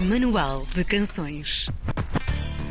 Manual de Canções.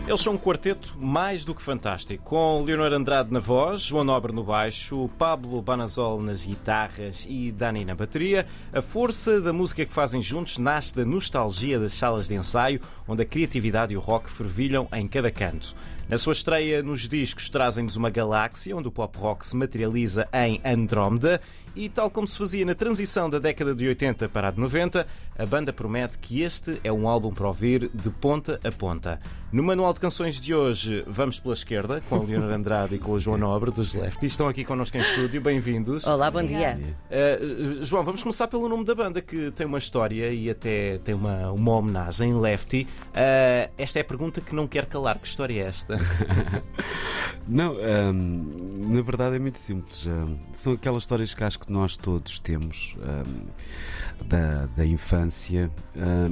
Eles são um quarteto mais do que fantástico, com Leonor Andrade na voz, João Nobre no baixo, Pablo Banazol nas guitarras e Dani na bateria. A força da música que fazem juntos nasce da nostalgia das salas de ensaio, onde a criatividade e o rock fervilham em cada canto. Na sua estreia nos discos trazem-nos uma galáxia onde o pop rock se materializa em Andrómeda e, tal como se fazia na transição da década de 80 para a de 90, a banda promete que este é um álbum para ouvir de ponta a ponta. No manual de canções de hoje, vamos pela esquerda, com a Leonor Andrade e com o João Nobre, dos Lefty. Estão aqui connosco em estúdio, bem-vindos. Olá, bom dia. Uh, João, vamos começar pelo nome da banda, que tem uma história e até tem uma, uma homenagem, Lefty. Uh, esta é a pergunta que não quer calar. Que história é esta? não, um, na verdade é muito simples. Um, são aquelas histórias que acho que nós todos temos um, da, da infância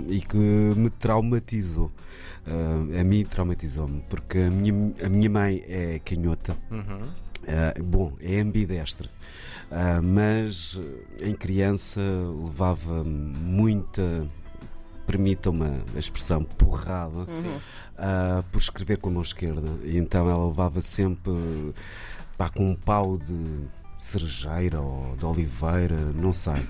e que me traumatizou. A mim traumatizou-me, porque a minha, a minha mãe é canhota. Uhum. Uh, bom, é ambidestre. Uh, mas em criança levava muita, permitam-me a expressão, porrada uh, por escrever com a mão esquerda. E então ela levava sempre pá, com um pau de cerejeira ou de oliveira, não sei.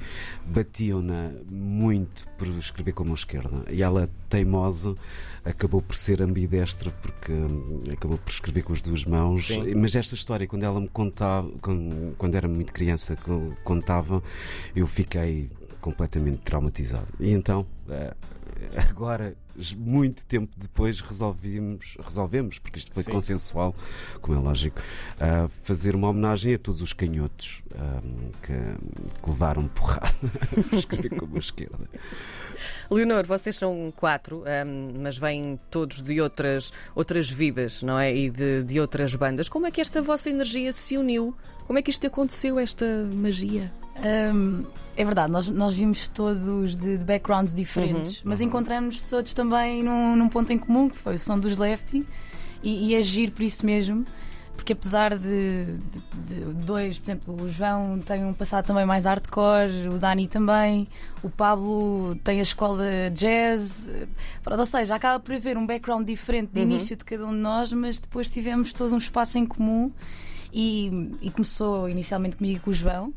Batiam-na muito por escrever com a mão esquerda. E ela, teimosa, acabou por ser ambidestra porque hum, acabou por escrever com as duas mãos. Sim. Mas esta história, quando ela me contava, quando, quando era muito criança, contava, eu fiquei completamente traumatizado. E então, agora muito tempo depois resolvemos, resolvemos porque isto foi Sim. consensual, como é lógico, uh, fazer uma homenagem a todos os canhotos um, que, que, levaram porrada por escrever com a esquerda. Leonor, vocês são quatro, um, mas vêm todos de outras, outras vidas, não é? E de, de outras bandas. Como é que esta vossa energia se uniu? Como é que isto aconteceu, esta magia? Um, é verdade, nós, nós vimos todos de, de backgrounds diferentes, uhum, mas uhum. encontramos todos também num, num, ponto em comum, que foi o som dos Lefty, e, e agir por isso mesmo, porque apesar de, de, de, dois, por exemplo, o João tem um passado também mais hardcore, o Dani também, o Pablo tem a escola jazz, pronto, ou seja, acaba por haver um background diferente de uhum. início de cada um de nós, mas depois tivemos todo um espaço em comum. E, e começou inicialmente comigo e com o João,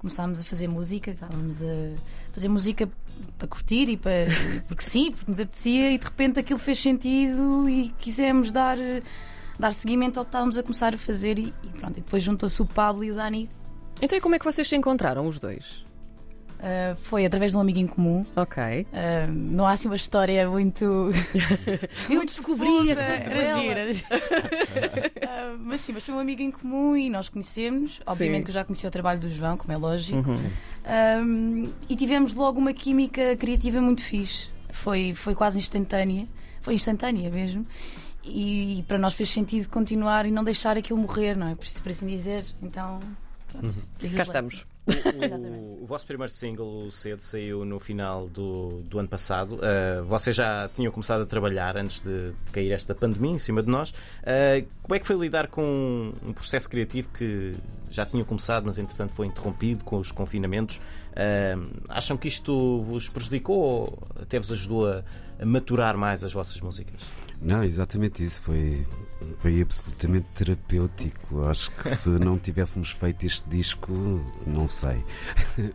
começámos a fazer música, estávamos a fazer música para curtir e para porque sim, porque nos apetecia e de repente aquilo fez sentido e quisemos dar, dar seguimento ao que estávamos a começar a fazer e, e pronto, e depois juntou-se o Pablo e o Dani. Então e como é que vocês se encontraram os dois? Uh, foi através de um amigo em comum. Ok. Uh, não há assim uma história muito. Eu descobri era gira. uh, mas sim, mas foi um amigo em comum e nós conhecemos. Obviamente sim. que eu já conhecia o trabalho do João, como é lógico. Uhum. e tivemos logo uma química criativa muito fixe. Foi, foi quase instantânea. Foi instantânea mesmo. E, e, para nós fez sentido continuar e não deixar aquilo morrer, não é? Por, por assim dizer. Então, pronto. Uhum. Cá estamos. O, o, vosso primeiro single, o Cedo, saiu no final do, do ano passado. Uh, vocês já tinham começado a trabalhar antes de, de, cair esta pandemia em cima de nós. Uh, como é que foi lidar com um processo criativo que já tinha começado, mas entretanto foi interrompido com os confinamentos? Uh, acham que isto vos prejudicou ou até vos ajudou a, a maturar mais as vossas músicas? Não, exatamente isso. Foi, foi absolutamente terapêutico. Acho que se não tivéssemos feito este disco, não sei.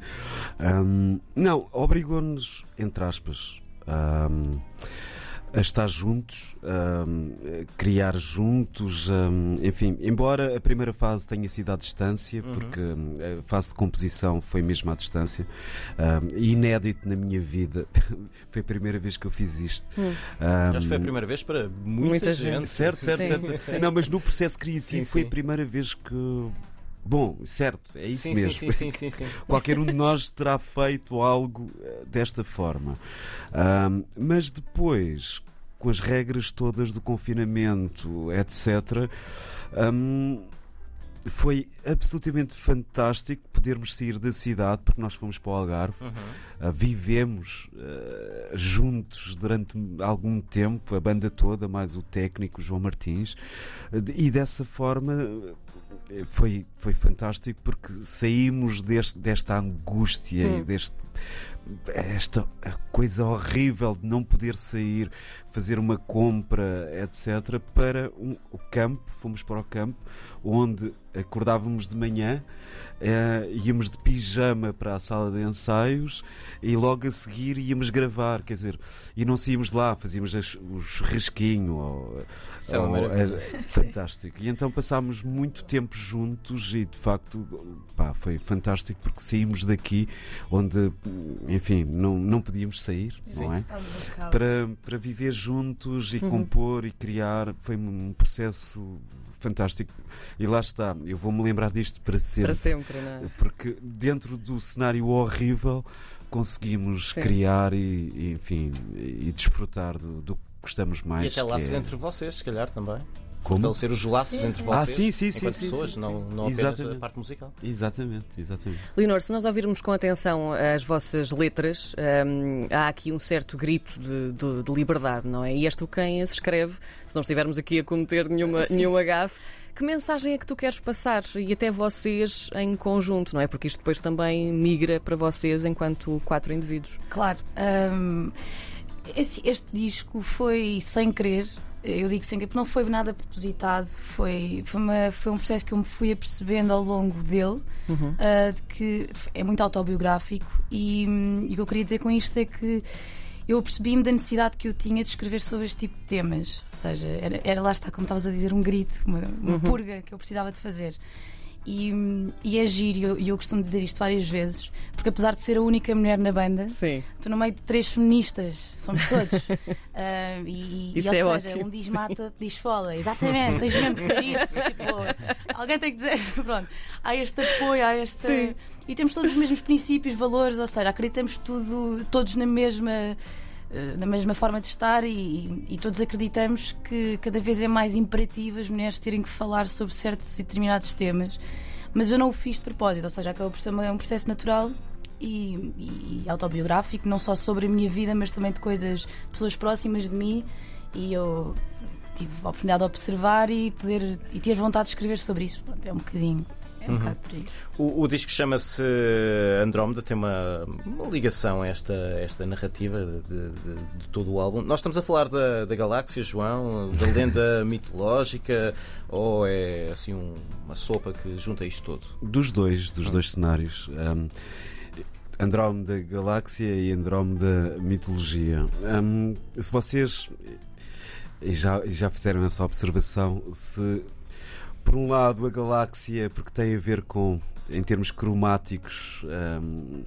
um, não, obrigou-nos, entre aspas. Um, a estar juntos, a criar juntos, enfim, embora a primeira fase tenha sido à distância, uhum. porque a fase de composição foi mesmo à distância, inédito na minha vida, foi a primeira vez que eu fiz isto. Hum. Acho que foi a primeira vez para muita, muita gente. gente. Certo, certo, certo. Sim. Não, mas no processo criativo sim, foi a primeira vez que Bom, certo, é isso sim, mesmo. Sim, sim, sim, sim, Qualquer um de nós terá feito algo eh, desta forma. Um, mas depois, com as regras todas do confinamento, etc., um, foi absolutamente fantástico podermos sair da cidade, porque nós fomos para o Algarve, uhum. uh, vivemos uh, juntos durante algum tempo, a banda toda, mais o técnico João Martins, uh, e dessa forma foi, foi fantástico porque saímos deste, desta angústia hum. e deste esta coisa horrível de não poder sair, fazer uma compra, etc., para um, o campo. Fomos para o campo, onde acordávamos de manhã, eh, íamos de pijama para a sala de ensaios e logo a seguir íamos gravar, quer dizer, e não saímos de lá, fazíamos as, o churrasquinho. Ou, Isso é ou- é fantástico. E então passámos muito tempo juntos e de facto pá, foi fantástico porque saímos daqui onde, enfim, não, não podíamos sair, não é? para, para viver juntos e compor e criar foi um processo fantástico e lá está, eu vou-me lembrar disto para sempre, Para sempre, não é? porque dentro do cenário horrível conseguimos Sim. criar e, e, enfim e desfrutar do, do que gostamos E mais até laços é- entre vocês, se calhar também. Como? Fortalecer os laços entre vocês. Ah, sim, sim, sim, sim, pessoas, sim, não, sim. não apenas Exatamente. a parte musical. Exatamente, exatamente. Leonor, se nós ouvirmos com atenção as vossas letras, hum, há aqui um certo grito de, de- de liberdade, não é? E és tu quem as escreve, se não estivermos aqui a cometer nenhuma, nenhuma gafe. Que mensagem é que tu queres passar? E até vocês em conjunto, não é? Porque isto depois também migra para vocês enquanto quatro indivíduos. Claro. hum, esse- este disco foi sem querer. Eu digo sem querer porque não foi nada propositado. Foi, foi, uma- foi um processo que eu me fui apercebendo ao longo dele, ah, de que é muito autobiográfico. E, hum, e o que eu queria dizer com isto é que eu percebi-me da necessidade que eu tinha de escrever sobre este tipo de temas. Ou seja, era, era lá está, como estavas a dizer, um grito, uma, uma purga que eu precisava de fazer. E, e é giro, e eu, e eu costumo dizer isto várias vezes, porque apesar de ser a única mulher na banda, Sim. Estou no meio de três feministas, somos todos. Ah, e, e, Isso ou é seja, ótimo. um diz mata, diz foda. Exatamente, tens mesmo que dizer isso. Tipo, alguém tem que dizer. Pronto, há este apoio, há este. Sim. E temos todos os mesmos princípios, valores, ou seja, acreditamos tudo, todos na mesma. Eh, Na mesma forma de estar e, e todos acreditamos que cada vez é mais imperativo as mulheres terem que falar sobre certos e determinados temas, mas eu não o fiz de propósito, ou seja, acaba por ser uma- um processo natural e, e- e autobiográfico, não só sobre a minha vida, mas também de coisas, pessoas próximas de mim. E eu tive a oportunidade de observar e poder e ter vontade de escrever sobre isso. Pronto, é um bocadinho. É um bocado por aí. O, o disco chama-se Andrómeda, tem uma, uma ligação a esta, esta narrativa de, de- de todo o álbum. Nós estamos a falar da, da galáxia, João, da lenda mitológica, ou é assim um- uma sopa que junta isto tudo? Dos dois, dos dois cenários. Um, Andrómeda Galáxia e Andrómeda Mitologia. Um, se vocês e já, e já fizeram essa observação, se por um lado a galáxia, porque tem a ver com, em termos cromáticos, um,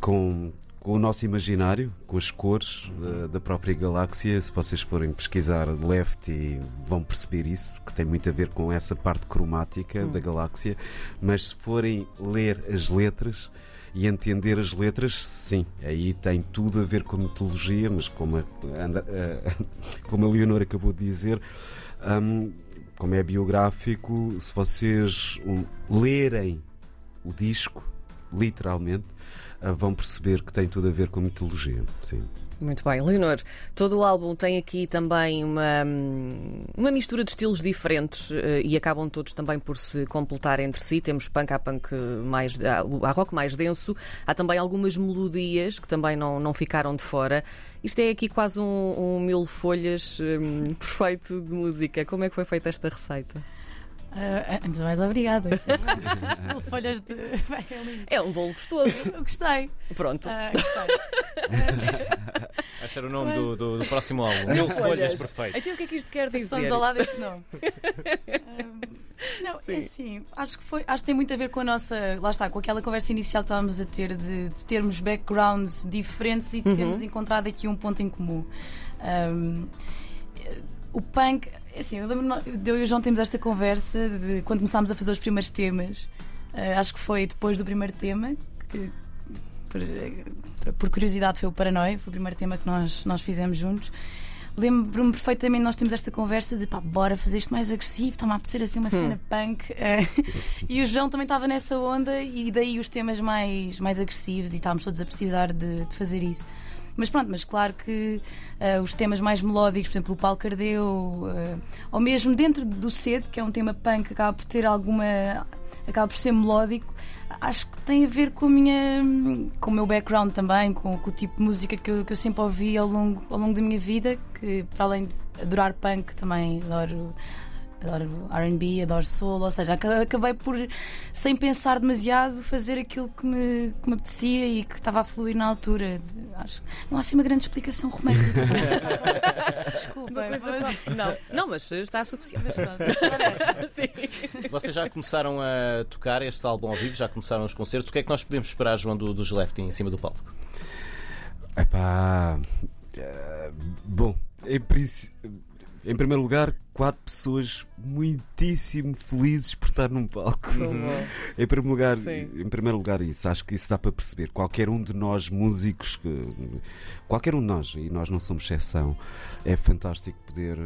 com, com o nosso imaginário, com as cores uh, da própria galáxia. Se vocês forem pesquisar Lefty, vão perceber isso, que tem muito a ver com essa parte cromática da galáxia. Mas se forem ler as letras e entender as letras, sim, aí tem tudo a ver com a mitologia, mas como a, Andra- eh, como a Leonor acabou de dizer. hum, como é biográfico, se vocês lerem o disco, literalmente, ah, vão perceber que tem tudo a ver com mitologia. Sim. Muito bem. Leonor, todo o álbum tem aqui também uma, hum, uma mistura de estilos diferentes eh, e acabam todos também por se completar entre si. Temos punk, há punk mais, há rock mais denso, há também algumas melodias que também não, não ficaram de fora. Isto é aqui quase um, um mil folhas hum, perfeito de música. Como é que foi feita esta receita? Ah, antes de mais, obrigada. Folhas de. Bem, é. É um bolo gostoso. Eu gostei. Pronto. Ah, gostei. Esse era o nome do, do- do próximo álbum. Mil folhas perfeitas. Então o que é que isto quer dizer? Passamos ao lado desse nome. Ahm, não, é assim, acho que foi, acho que tem muito a ver com a nossa, lá está, com aquela conversa inicial que estávamos a ter de, de termos backgrounds diferentes e de termos encontrado aqui um ponto em comum. Ahm, o punk, assim, eu lembro, eu e o João temos esta conversa de quando começámos a fazer os primeiros temas. Ah, acho que foi depois do primeiro tema que por, por curiosidade foi o Paranoia, foi o primeiro tema que nós, nós fizemos juntos. Lembro-me perfeitamente, nós temos esta conversa de pá, bora fazer isto mais agressivo, está-me a apetecer assim uma cena punk. Eh, e o João também estava nessa onda, e daí os temas mais, mais agressivos, e estávamos todos a precisar de, de fazer isso. Mas pronto, mas claro que eh, os temas mais melódicos, por exemplo, o Paulo Cardeu, eh, ou mesmo dentro do Sede, que é um tema punk, acaba por ter alguma acaba por ser melódico, acho que tem a ver com a minha com o meu background também, com, com o tipo de música que eu, que eu sempre ouvi ao longo, ao longo da minha vida, que para além de adorar punk também adoro adoro RB, adoro soul, ou seja, acabei por, sem pensar demasiado, fazer aquilo que me, que me apetecia e que estava a fluir na altura. Acho não há assim uma grande explicação romântica. Desculpa, mas... não, não, mas está suficiente. Vocês já começaram a tocar este álbum ao vivo, já começaram os concertos. O que é que nós podemos esperar, João, do, dos Lefty em cima do palco? Epá, uh, bom, em princípio em primeiro lugar, quatro pessoas muitíssimo felizes por estar num palco. em primeiro lugar, em primeiro lugar isso, acho que isso dá para perceber. Qualquer um de nós músicos, qualquer um de nós, e nós não somos exceção, é fantástico poder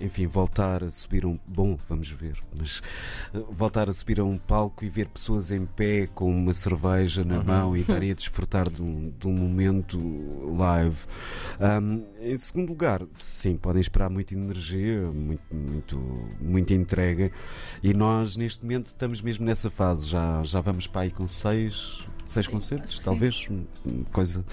enfim, voltar a subir um. Bom, vamos ver, mas eh, voltar a subir a um palco e ver pessoas em pé com uma cerveja na uhum. mão e estarem a desfrutar de um, de um momento live. Um, em segundo lugar, sim, podem esperar muita energia, muito, muito, muita entrega e nós neste momento estamos mesmo nessa fase. Já, já vamos para aí com seis seis sim, concertos, talvez. Coisa.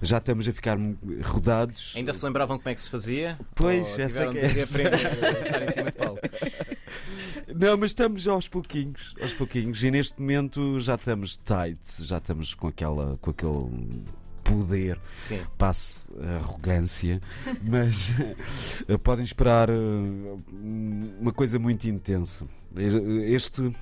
Já estamos a ficar rodados. Ainda se lembravam como é que se fazia? Pois, essa é que é. Estar em cima de palco. Não, mas estamos aos pouquinhos, aos pouquinhos, e neste momento já estamos tight, já estamos com aquela, com aquele poder, Sim. passe arrogância, mas podem esperar eh, uma coisa muito intensa. Este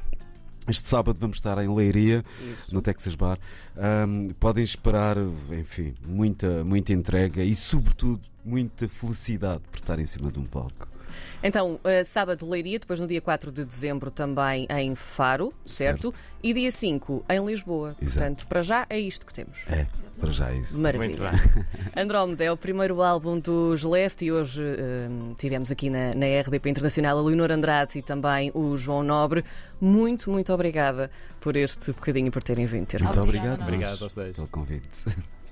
este sábado vamos estar em Leiria, Isso. no Texas Bar. Um, podem esperar, enfim, muita, muita entrega e, sobretudo, muita felicidade por estar em cima de um palco. Então, uh, sábado Leiria, depois no dia 4 de dezembro também em Faro, certo? certo. E dia 5 em Lisboa. Exato. Portanto, para já é isto que temos. É, para já é isso. Maravilha. Andrómeda é o primeiro álbum dos Left e hoje uh, tivemos aqui na, na RDP Internacional a Leonor Andrade e também o João Nobre. Muito, muito obrigada por este bocadinho e por terem vindo ter Muito obrigado. Obrigado a vocês. Pelo convite.